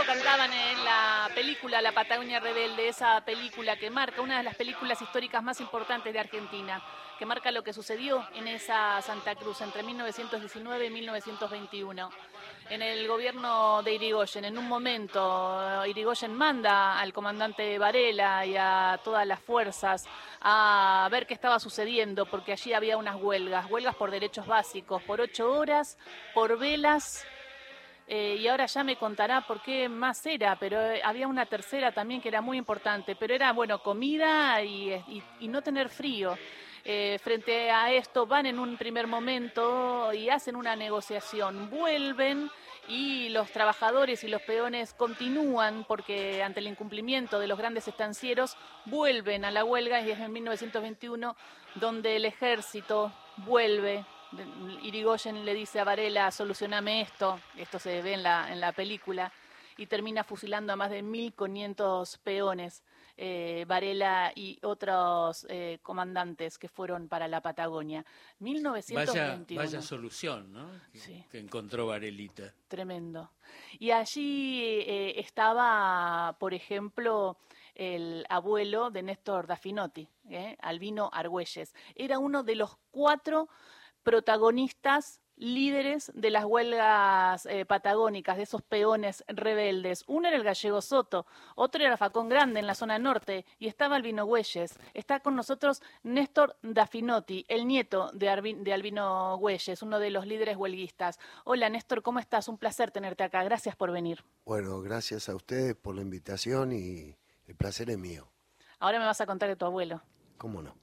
esto cantaban en la película La Patagonia Rebelde, esa película que marca una de las películas históricas más importantes de Argentina, que marca lo que sucedió en esa Santa Cruz entre 1919 y 1921. En el gobierno de Irigoyen, en un momento, Irigoyen manda al comandante Varela y a todas las fuerzas a ver qué estaba sucediendo, porque allí había unas huelgas, huelgas por derechos básicos, por ocho horas, por velas eh, y ahora ya me contará por qué más era, pero eh, había una tercera también que era muy importante, pero era, bueno, comida y, no tener frío. Eh, frente a esto van en un primer momento y hacen una negociación, vuelven y los trabajadores y los peones continúan porque ante el incumplimiento de los grandes estancieros vuelven a la huelga y es en 1921 donde el ejército vuelve Irigoyen le dice a Varela, solucioname esto, esto se ve en la, en la película, y termina fusilando a más de 1.500 peones, eh, Varela y otros eh, comandantes que fueron para la Patagonia. 1921. Vaya, solución, ¿no? Que, encontró Varelita. Tremendo. Y allí eh, estaba, por ejemplo, el abuelo de Néstor Dafinotti, Albino Argüelles. Era uno de los cuatro protagonistas líderes de las huelgas eh, patagónicas, de esos peones rebeldes. Uno era el gallego Soto, otro era Facón Grande en la zona norte y estaba Albino Güelles. Está con nosotros Néstor Dafinotti, el nieto de, de Albino Güelles, uno de los líderes huelguistas. Hola Néstor, ¿cómo estás? Un placer tenerte acá. Gracias por venir. Bueno, gracias a ustedes por la invitación y el placer es mío. Ahora me vas a contar de tu abuelo. ¿Cómo no?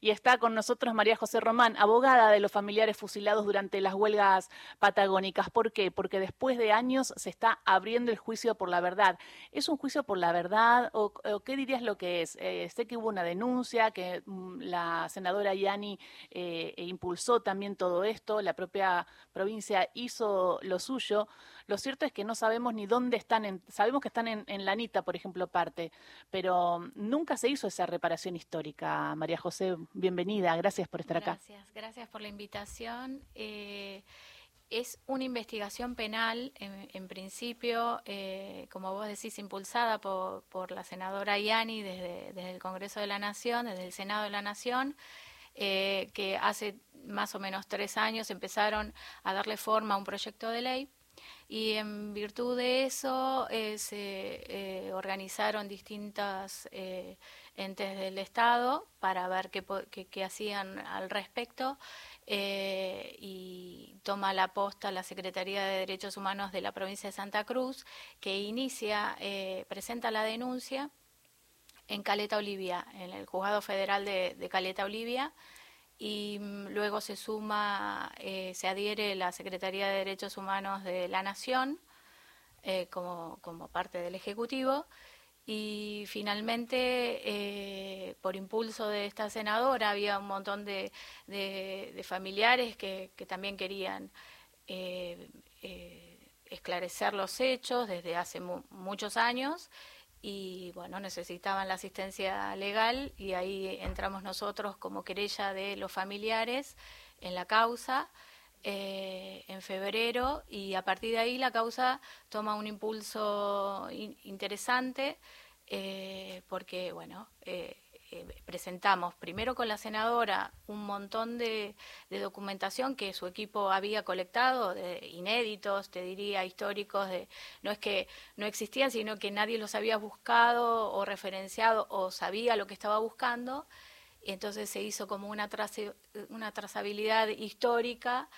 Y está con nosotros María José Román, abogada de los familiares fusilados durante las huelgas patagónicas. ¿Por qué? Porque después de años se está abriendo el juicio por la verdad. ¿Es un juicio por la verdad o, qué dirías lo que es? Eh, sé que hubo una denuncia, que mm, la senadora Yani eh, impulsó también todo esto, la propia provincia hizo lo suyo. Lo cierto es que no sabemos ni dónde están, sabemos que están en, en Lanita, por ejemplo, parte, pero nunca se hizo esa reparación histórica. María José, bienvenida, gracias por estar acá. Gracias, gracias por la invitación. Eh, es una investigación penal, en, principio, eh, como vos decís, impulsada por, la senadora Yani desde, desde, el Congreso de la Nación, desde el Senado de la Nación, eh, que hace más o menos tres años empezaron a darle forma a un proyecto de ley y en virtud de eso eh, se eh, organizaron distintas eh, entes del Estado para ver qué, qué, hacían al respecto y toma la posta la Secretaría de Derechos Humanos de la provincia de Santa Cruz que inicia, presenta la denuncia en Caleta Olivia, en el Juzgado Federal de, de Caleta Olivia, y mm, luego se suma, eh, se adhiere la Secretaría de Derechos Humanos de la Nación eh, como, como, parte del Ejecutivo. Y finalmente eh, por impulso de esta senadora había un montón de, de, familiares que, que, también querían esclarecer los hechos desde hace muchos años y bueno, necesitaban la asistencia legal y ahí entramos nosotros como querella de los familiares en la causa eh, en febrero y a partir de ahí la causa toma un impulso interesante eh, porque bueno, eh, eh, presentamos primero con la senadora un montón de, documentación que su equipo había colectado, de inéditos, te diría, históricos, de, no es que no existían, sino que nadie los había buscado o referenciado o sabía lo que estaba buscando. Y entonces se hizo como una, una trazabilidad histórica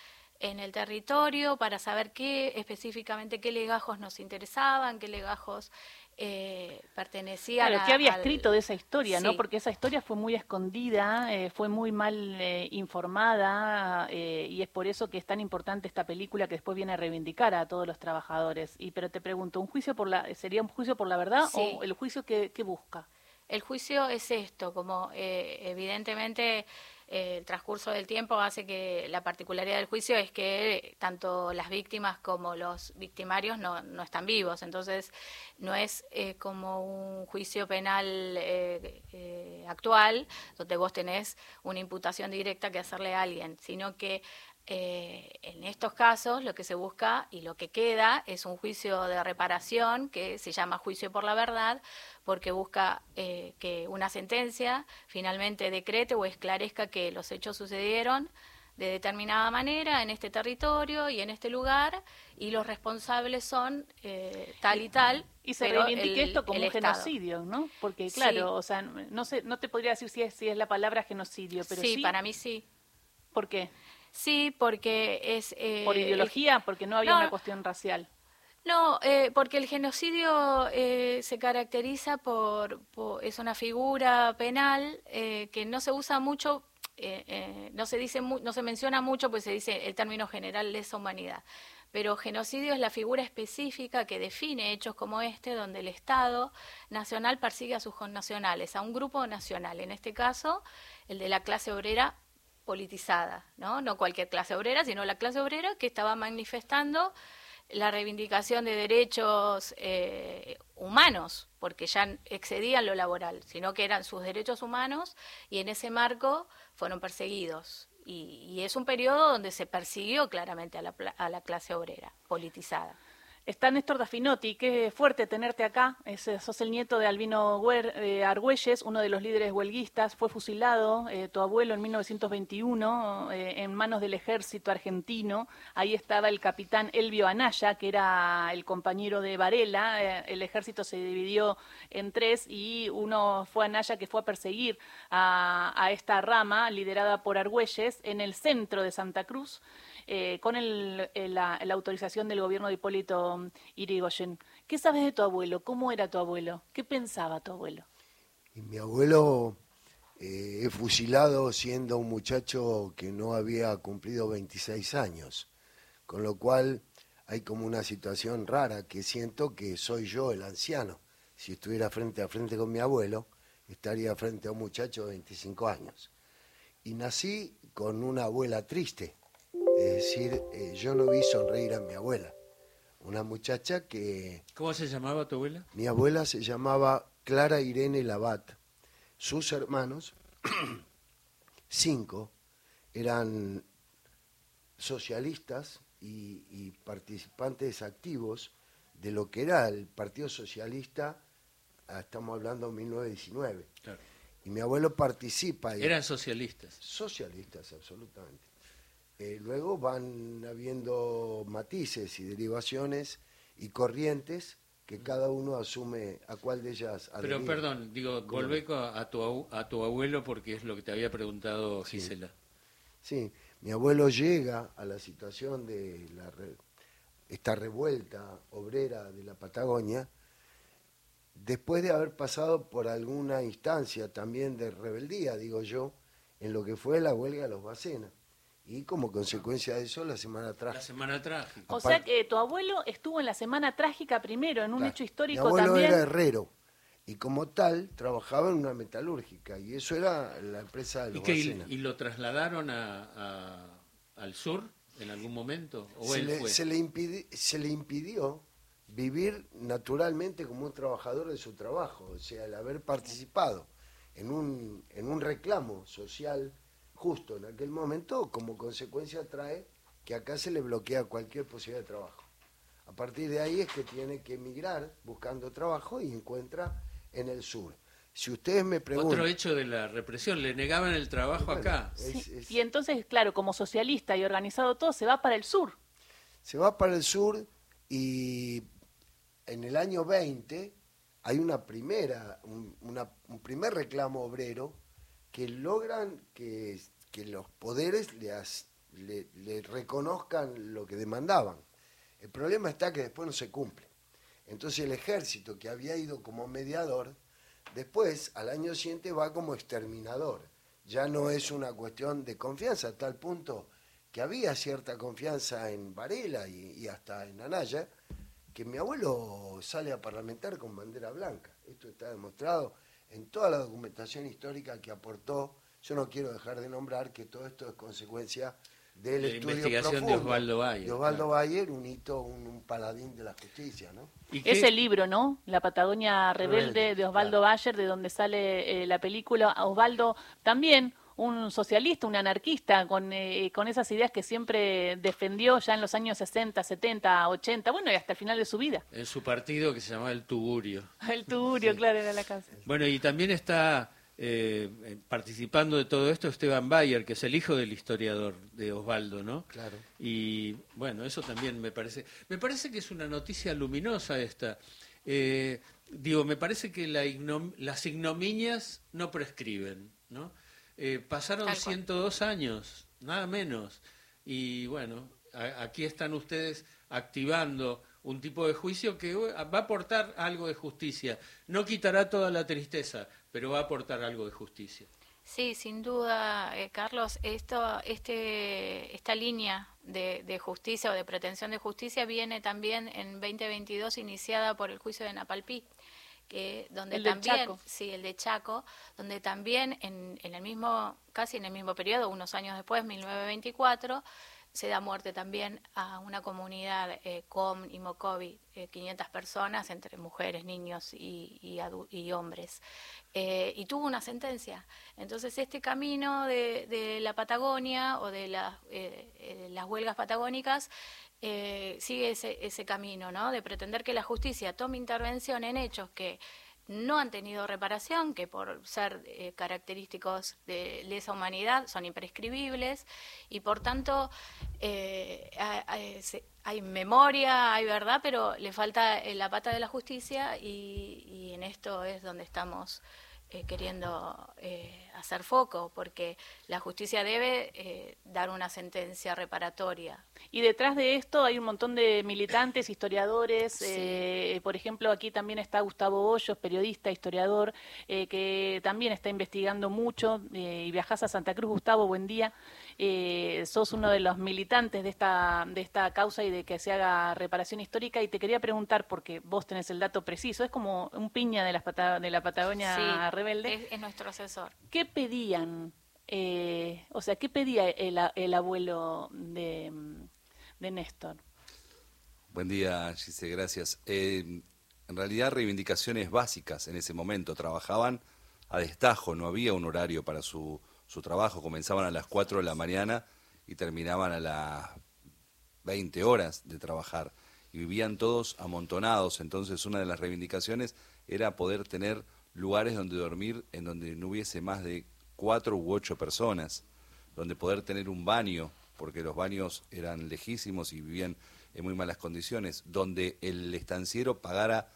en el territorio para saber qué específicamente qué legajos nos interesaban, qué legajos eh, pertenecía claro, ¿qué había escrito de esa historia, no? Porque esa historia fue muy escondida, eh, fue muy mal eh, informada eh, y es por eso que es tan importante esta película que después viene a reivindicar a todos los trabajadores. Y pero te pregunto, ¿un juicio por la sería un juicio por la verdad o el juicio que, que busca? El juicio es esto, como evidentemente el transcurso del tiempo hace que la particularidad del juicio es que tanto las víctimas como los victimarios no, no están vivos. Entonces, no es eh, como un juicio penal eh, eh, actual, donde vos tenés una imputación directa que hacerle a alguien, sino que eh, en estos casos lo que se busca y lo que queda es un juicio de reparación que se llama juicio por la verdad, porque busca eh, que una sentencia finalmente decrete o esclarezca que los hechos sucedieron de determinada manera en este territorio y en este lugar y los responsables son eh, tal y tal. Y se reivindique esto como un genocidio, ¿no? Porque claro, o sea, no sé, no te podría decir si es, si es la palabra genocidio, pero sí. Sí, para mí sí. ¿Por qué? Sí, porque es... Eh, ¿Por ideología? porque no había una cuestión racial. No, eh, porque el genocidio eh, se caracteriza por, es una figura penal eh, que no se usa mucho, no se dice, no se menciona mucho, pues se dice el término general lesa humanidad. Pero genocidio es la figura específica que define hechos como este, donde el Estado nacional persigue a sus connacionales, a un grupo nacional, en este caso el de la clase obrera politizada, ¿no? No cualquier clase obrera, sino la clase obrera que estaba manifestando la reivindicación de derechos eh, humanos, porque ya excedían lo laboral, sino que eran sus derechos humanos y en ese marco fueron perseguidos. Y, es un periodo donde se persiguió claramente a la, a la clase obrera politizada. Está Néstor Dafinotti, qué fuerte tenerte acá. Es, eh, sos el nieto de Albino eh, Argüelles, uno de los líderes huelguistas. Fue fusilado eh, tu abuelo en 1921 en manos del ejército argentino. Ahí estaba el capitán Elvio Anaya, que era el compañero de Varela. el ejército se dividió en tres y uno fue Anaya que fue a perseguir a esta rama liderada por Argüelles en el centro de Santa Cruz. Eh, con el, eh, la, autorización del gobierno de Hipólito Irigoyen. ¿Qué sabes de tu abuelo? ¿Cómo era tu abuelo? ¿Qué pensaba tu abuelo? Y mi abuelo eh, es fusilado siendo un muchacho que no había cumplido 26 años, con lo cual hay como una situación rara que siento que soy yo el anciano. Si estuviera frente a frente con mi abuelo, estaría frente a un muchacho de 25 años. Y nací con una abuela triste, es decir, eh, yo no vi sonreír a mi abuela. Una muchacha que... ¿Cómo se llamaba tu abuela? Mi abuela se llamaba Clara Irene Labat. Sus hermanos, cinco, eran socialistas y, participantes activos de lo que era el Partido Socialista, ah, estamos hablando de 1919. Y mi abuelo participa. Eran socialistas. Socialistas, absolutamente. Eh, luego van habiendo matices y derivaciones y corrientes que cada uno asume a cuál de ellas Pero perdón, digo, volvé a tu, a tu abuelo porque es lo que te había preguntado Gisela. Sí, mi abuelo llega a la situación de la esta revuelta obrera de la Patagonia después de haber pasado por alguna instancia también de rebeldía, digo yo, en lo que fue la huelga de los Bacenas y como consecuencia de eso la semana trágica. La semana trágica. O sea que tu abuelo estuvo en la semana trágica primero, en un hecho histórico Mi abuelo era herrero y como tal trabajaba en una metalúrgica y eso era la empresa de los ¿Y, ¿Y lo trasladaron a, al sur en algún momento? ¿O se, le, Se, le se le impidió vivir naturalmente como un trabajador de su trabajo, o sea, el haber participado en un, en un reclamo social justo en aquel momento, como consecuencia trae que acá se le bloquea cualquier posibilidad de trabajo. A partir de ahí es que tiene que emigrar buscando trabajo y encuentra en el sur. Si ustedes me preguntan... Otro hecho de la represión, le negaban el trabajo acá. Y entonces, claro, como socialista y organizado todo, se va para el sur. Se va para el sur y en el año 20 hay una primera, un primer reclamo obrero que logran que, los poderes le, le, reconozcan lo que demandaban. El problema está que después no se cumple. Entonces el ejército que había ido como mediador, después al año siguiente va como exterminador. Ya no es una cuestión de confianza, a tal punto que había cierta confianza en Varela y, y hasta en Anaya, que mi abuelo sale a parlamentar con bandera blanca. Esto está demostrado en toda la documentación histórica que aportó, yo no quiero dejar de nombrar que todo esto es consecuencia del la estudio investigación de Osvaldo Bayer. De Osvaldo Bayer, un hito, un, paladín de la justicia, ¿no? Ese libro, ¿no? La Patagonia Rebelde, de Osvaldo Bayer, de donde sale eh, la película. Osvaldo también un socialista, un anarquista, con, eh, con esas ideas que siempre defendió ya en los años 60, 70, 80, bueno, y hasta el final de su vida. En su partido que se llamaba el Tugurio. el Tugurio, claro, era la casa. Bueno, y también está eh, participando de todo esto Esteban Bayer, que es el hijo del historiador de Osvaldo, ¿no? Claro. Y bueno, eso también me parece, me parece que es una noticia luminosa esta. Eh, digo, me parece que la las ignominias no prescriben, ¿no? Eh, pasaron 102 años, nada menos. Y bueno, aquí están ustedes activando un tipo de juicio que va a aportar algo de justicia. No quitará toda la tristeza, pero va a aportar algo de justicia. Sí, sin duda, eh, Carlos, esto, este, esta línea de, de, justicia o de pretensión de justicia viene también en 2022 iniciada por el juicio de Napalpí que donde también sí el de Chaco donde también en, en, el mismo casi en el mismo periodo unos años después 1924 se da muerte también a una comunidad eh, Com y Mocovi, 500 eh, personas entre mujeres, niños y, y, hombres. Eh, y tuvo una sentencia. Entonces este camino de, de la Patagonia o de la, las huelgas patagónicas eh, sigue ese, ese camino, ¿no? De pretender que la justicia tome intervención en hechos que no han tenido reparación, que por ser eh, característicos de lesa humanidad son imprescribibles y por tanto eh, hay, memoria, hay verdad, pero le falta la pata de la justicia y en esto es donde estamos eh, queriendo eh, hacer foco, porque la justicia debe eh, dar una sentencia reparatoria. Y detrás de esto hay un montón de militantes, historiadores, por ejemplo, aquí también está Gustavo Hoyos, periodista, historiador, que también está investigando mucho y viajas a Santa Cruz. Gustavo, buen día. Sos uno de los militantes de esta, de esta causa y de que se haga reparación histórica y te quería preguntar, porque vos tenés el dato preciso, es como un piña de la, de la Patagonia rebelde. Es, nuestro asesor. ¿Qué pedían? Eh, o sea, ¿qué pedía el, el abuelo de, de, Néstor? Buen día, Gise, gracias. Eh, en realidad, reivindicaciones básicas en ese momento. Trabajaban a destajo, no había un horario para su, su trabajo. Comenzaban a las 4 de la mañana y terminaban a las 20 horas de trabajar. Y vivían todos amontonados. Entonces, una de las reivindicaciones era poder tener lugares donde dormir en donde no hubiese más de cuatro u ocho personas, donde poder tener un baño, porque los baños eran lejísimos y vivían en muy malas condiciones, donde el estanciero pagara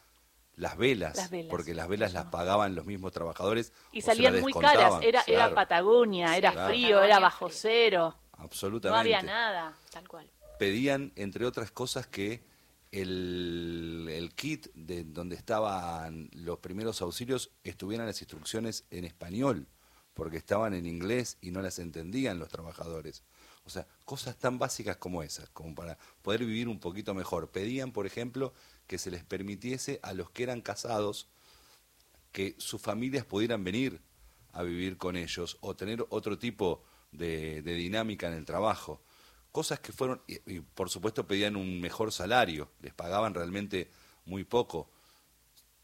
las velas, porque las velas las pagaban los mismos trabajadores. Y salían muy caras, era, era Patagonia, era frío, era bajo cero. Absolutamente. No había nada, tal cual. Pedían, entre otras cosas, que el, kit de donde estaban los primeros auxilios estuvieran las instrucciones en español, porque estaban en inglés y no las entendían los trabajadores. O sea, cosas tan básicas como esas, como para poder vivir un poquito mejor. Pedían, por ejemplo, que se les permitiese a los que eran casados que sus familias pudieran venir a vivir con ellos o tener otro tipo de dinámica en el trabajo cosas que fueron, y, por supuesto pedían un mejor salario, les pagaban realmente muy poco.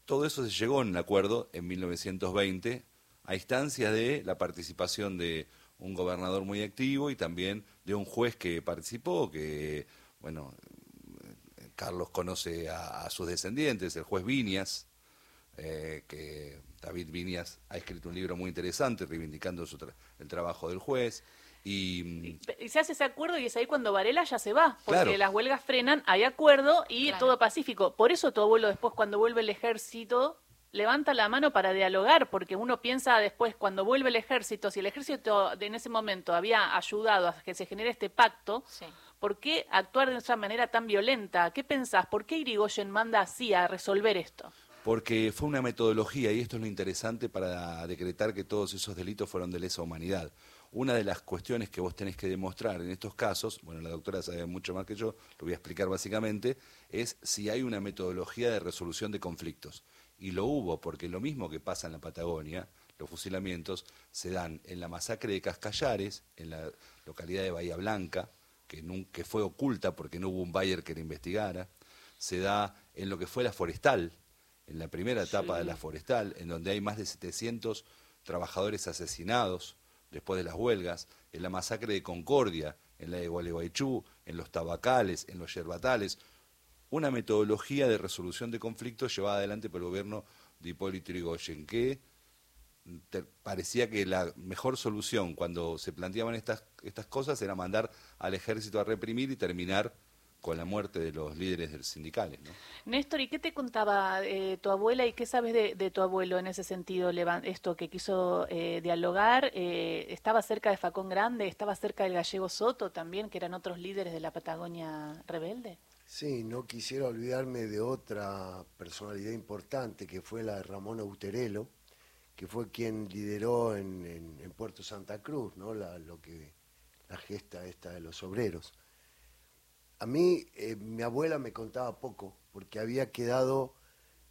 Todo eso se llegó en un acuerdo en 1920 a instancia de la participación de un gobernador muy activo y también de un juez que participó, que, bueno, Carlos conoce a, sus descendientes, el juez Viñas, eh, que David Viñas ha escrito un libro muy interesante reivindicando el trabajo del juez. Y, se hace ese acuerdo y es ahí cuando Varela ya se va, porque las huelgas frenan, hay acuerdo y todo pacífico. Por eso tu abuelo después cuando vuelve el ejército levanta la mano para dialogar, porque uno piensa después cuando vuelve el ejército, si el ejército en ese momento había ayudado a que se genere este pacto, ¿por qué actuar de esa manera tan violenta? ¿Qué pensás? ¿Por qué Irigoyen manda así a resolver esto? Porque fue una metodología, y esto es lo interesante para decretar que todos esos delitos fueron de lesa humanidad una de las cuestiones que vos tenés que demostrar en estos casos, bueno, la doctora sabe mucho más que yo, lo voy a explicar básicamente, es si hay una metodología de resolución de conflictos. Y lo hubo, porque lo mismo que pasa en la Patagonia, los fusilamientos se dan en la masacre de Cascallares, en la localidad de Bahía Blanca, que, nunca, fue oculta porque no hubo un Bayer que la investigara, se da en lo que fue la forestal, en la primera etapa de la forestal, en donde hay más de 700 trabajadores asesinados, después de las huelgas, en la masacre de Concordia, en la de Gualeguaychú, en los tabacales, en los yerbatales, una metodología de resolución de conflictos llevada adelante por el gobierno de Hipólito Yrigoyen, que parecía que la mejor solución cuando se planteaban estas, estas cosas era mandar al ejército a reprimir y terminar con la muerte de los líderes sindicales. ¿no? Néstor, ¿y qué te contaba eh, tu abuela y qué sabes de, tu abuelo en ese sentido? Esto que quiso eh, dialogar, eh, ¿estaba cerca de Facón Grande? ¿Estaba cerca del gallego Soto también, que eran otros líderes de la Patagonia rebelde? Sí, no quisiera olvidarme de otra personalidad importante que fue la de Ramón Auterelo, que fue quien lideró en, Puerto Santa Cruz, ¿no? La, lo que, la gesta esta de los obreros. A mí, eh, mi abuela me contaba poco, porque había quedado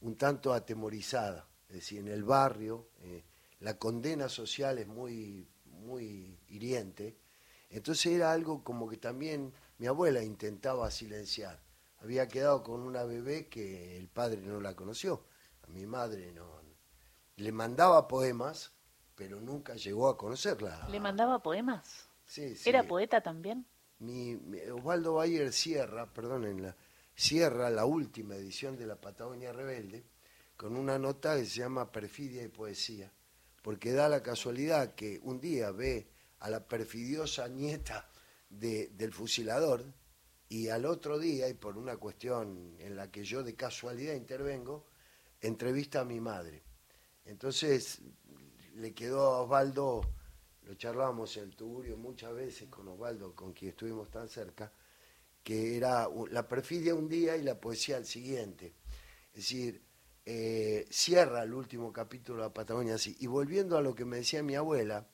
un tanto atemorizada. Es decir, en el barrio, eh, la condena social es muy, muy hiriente. Entonces era algo como que también mi abuela intentaba silenciar. Había quedado con una bebé que el padre no la conoció. A mi madre no, le mandaba poemas, pero nunca llegó a conocerla. ¿Le mandaba poemas? Sí, sí. ¿Era poeta también? Mi, Osvaldo Bayer cierra, perdón, la, cierra la última edición de la Patagonia Rebelde con una nota que se llama Perfidia y Poesía, porque da la casualidad que un día ve a la perfidiosa nieta de, del fusilador y al otro día, y por una cuestión en la que yo de casualidad intervengo, entrevista a mi madre. Entonces le quedó a Osvaldo, lo charlamos en el Tugurio muchas veces con Osvaldo, con quien estuvimos tan cerca, que era la perfidia un día y la poesía al siguiente. Es decir, eh, cierra el último capítulo de la Patagonia así. Y volviendo a lo que me decía mi abuela,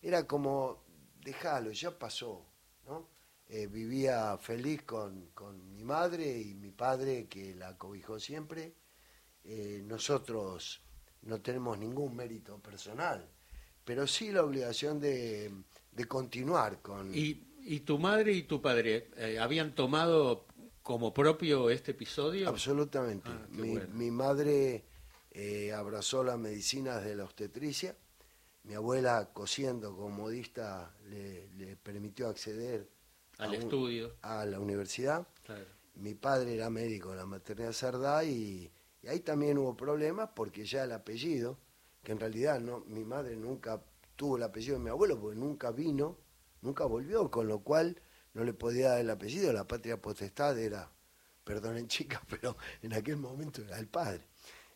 era como, déjalo, ya pasó, ¿no? Eh, vivía feliz con, con, mi madre y mi padre que la cobijó siempre. Eh, nosotros no tenemos ningún mérito personal, pero sí la obligación de, continuar con... ¿Y, ¿Y, tu madre y tu padre eh, habían tomado como propio este episodio? Absolutamente. Ah, mi, madre eh, abrazó las medicinas de la obstetricia, mi abuela cosiendo como modista le, permitió acceder al estudio, a la universidad. Mi padre era médico en la maternidad Sardá y y ahí también hubo problemas porque ya el apellido, que en realidad no, mi madre nunca tuvo el apellido de mi abuelo porque nunca vino, nunca volvió, con lo cual no le podía dar el apellido, la patria potestad era, perdonen chicas, pero en aquel momento era el padre.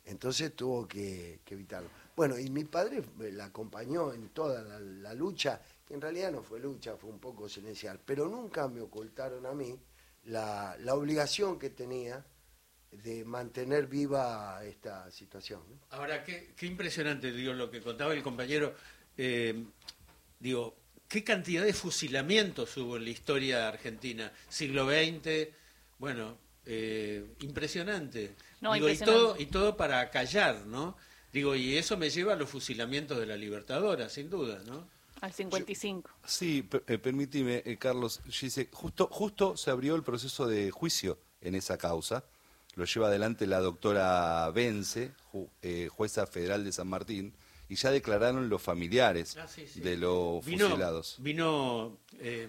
Entonces tuvo que, evitarlo. Bueno, y mi padre la acompañó en toda la, lucha, que en realidad no fue lucha, fue un poco silencial, pero nunca me ocultaron a mí la, la obligación que tenía de mantener viva esta situación. Ahora, qué, qué, impresionante, digo, lo que contaba el compañero. Eh, digo, qué cantidad de fusilamientos hubo en la historia argentina, siglo XX, bueno, eh, impresionante. digo, Y, todo, y todo para callar, ¿no? Digo, y eso me lleva a los fusilamientos de la Libertadora, sin duda, ¿no? Al 55. sí, eh, permíteme, Carlos, justo, justo se abrió el proceso de juicio en esa causa lo lleva adelante la doctora Vence, eh, jueza federal de San Martín, y ya declararon los familiares ah, de los fusilados. Vino, eh,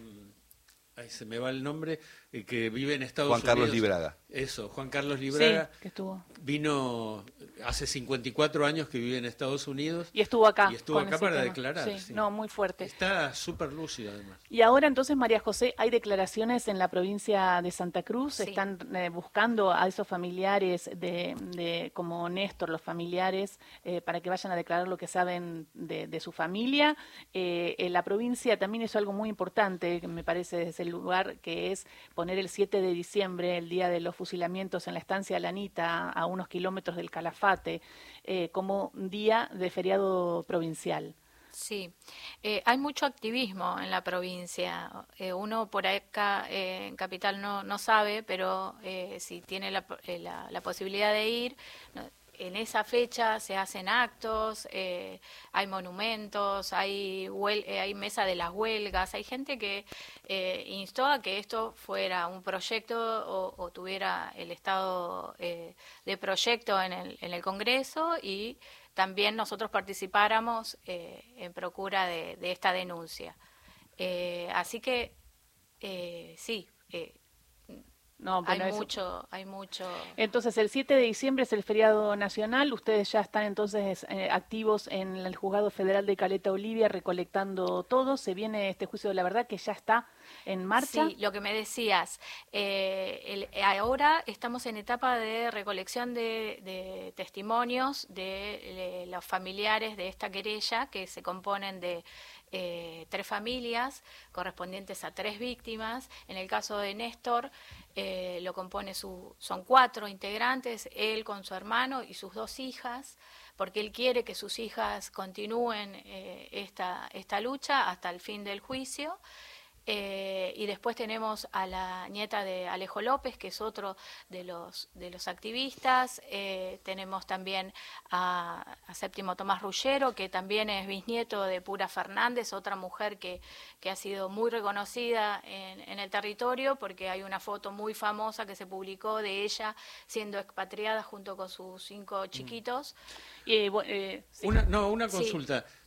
ahí se me va el nombre, eh, que vive en Estados Unidos. Juan Carlos Libraga. Eso, Juan Carlos Libraga. que estuvo. Vino hace 54 años que vive en Estados Unidos. Y estuvo acá. Y estuvo acá para declarar. Sí, no, muy fuerte. Está súper lúcido además. Y ahora entonces, María José, hay declaraciones en la provincia de Santa Cruz. Están eh, buscando a esos familiares, de, como Néstor, los familiares, eh, para que vayan a declarar lo que saben de, su familia. Eh, en la provincia también es algo muy importante, que me parece, desde el lugar, que es poner el 7 de diciembre, el día de los fusilamientos en la estancia Lanita, a unos kilómetros del Calafate, eh, como día de feriado provincial. Sí, eh, hay mucho activismo en la provincia. Eh, uno por acá en Capital no, no sabe, pero si tiene la, la, posibilidad de ir, en esa fecha se hacen actos, eh, hay monumentos, hay, eh, hay mesa de las huelgas, hay gente que eh, instó a que esto fuera un proyecto o, tuviera el estado de proyecto en el, en el Congreso y también nosotros participáramos eh, en procura de, de esta denuncia. Eh, así que eh, sí, eh, No, hay bueno, eso- mucho, hay mucho. Entonces, el 7 de diciembre es el feriado nacional. Ustedes ya están entonces eh, activos en el Juzgado Federal de Caleta Olivia recolectando todo. Se viene este juicio de la verdad que ya está en marcha. Sí, lo que me decías, eh, el- ahora estamos en etapa de recolección de, de testimonios de, eh, los familiares de esta querella, que se componen de eh, tres familias correspondientes a tres víctimas. En el caso de Néstor, eh, lo compone su, son cuatro integrantes, él con su hermano y sus dos hijas, porque él quiere que sus hijas continúen eh, esta, esta lucha hasta el fin del juicio. Eh, y después tenemos a la nieta de Alejo López, que es otro de los, de los activistas. Eh, tenemos también a, a Séptimo Tomás Rullero, que también es bisnieto de Pura Fernández, otra mujer que, que ha sido muy reconocida en, en el territorio, porque hay una foto muy famosa que se publicó de ella siendo expatriada junto con sus cinco chiquitos. Y, eh, sí. Una, no, una Sí.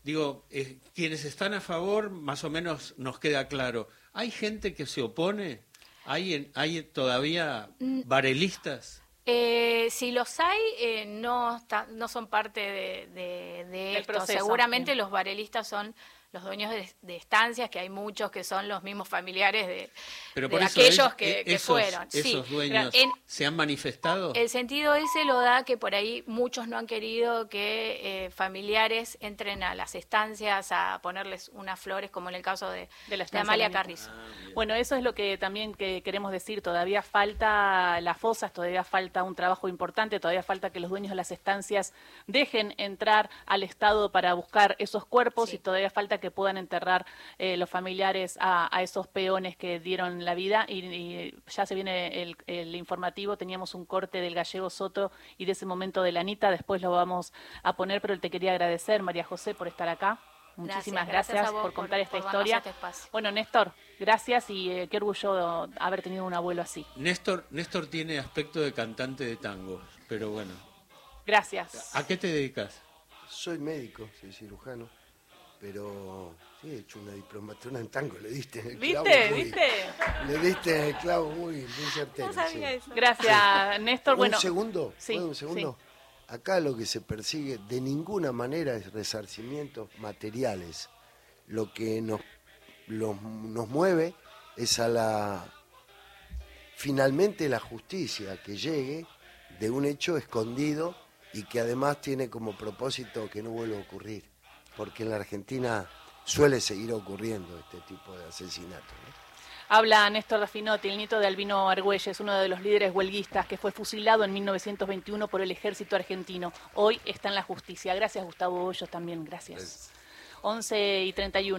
Digo, eh, quienes están a favor, más o menos nos queda claro. ¿Hay gente que se opone? ¿Hay, en- hay todavía Mm. varelistas? Eh, si los hay, eh, no, está- no son parte de, de- de esto. proceso. Seguramente los varelistas son los dueños de, de estancias, que hay muchos que son los mismos familiares de, Pero de por eso aquellos es- que, e- que esos, fueron. Sí, esos dueños en- se han manifestado. el sentido ese lo da que por ahí muchos no han querido que eh, familiares entren a las estancias a ponerles unas flores, como en el caso de, De la de Amalia. Carrizo. Bueno, eso es lo que también que queremos decir. Todavía falta las fosas, todavía falta un trabajo importante, todavía falta que los dueños de las estancias dejen entrar al Estado para buscar esos cuerpos Sí. y todavía falta que puedan enterrar eh, los familiares a, a esos peones que dieron la vida. Y, y ya se viene el, el informativo, teníamos un corte del gallego Soto y de ese momento de la Anita, después lo vamos a poner, pero te quería agradecer, María José, por estar acá. Muchísimas Gracias, gracias, vos por por- contar esta por historia. este. Bueno, Néstor, gracias y eh, qué orgullo haber tenido un abuelo así. Néstor, Néstor tiene aspecto de cantante de tango, pero bueno. Gracias. ¿A qué te dedicas? Soy médico, soy cirujano, pero sí he hecho una diplomatura en tango, le diste en el clavo ¿Viste? muy- ¿Viste? Le diste en el clavo muy, muy certero. sí. Gracias, Néstor. Bueno, un segundo, sí, ¿puedo un segundo? Acá lo que se persigue de ninguna manera es resarcimientos materiales. Lo que nos, los- nos mueve es a la finalmente la justicia que llegue de un hecho escondido y que además tiene como propósito que no vuelva a ocurrir, porque en la Argentina suele seguir ocurriendo este tipo de asesinatos. ¿no? habla Néstor Rafinotti, el nieto de Albino Argüelles, uno de los líderes huelguistas que fue fusilado en 1921 por el ejército argentino. Hoy está en la justicia. Gracias, Gustavo Hoyos, también. Gracias. 11 y 31.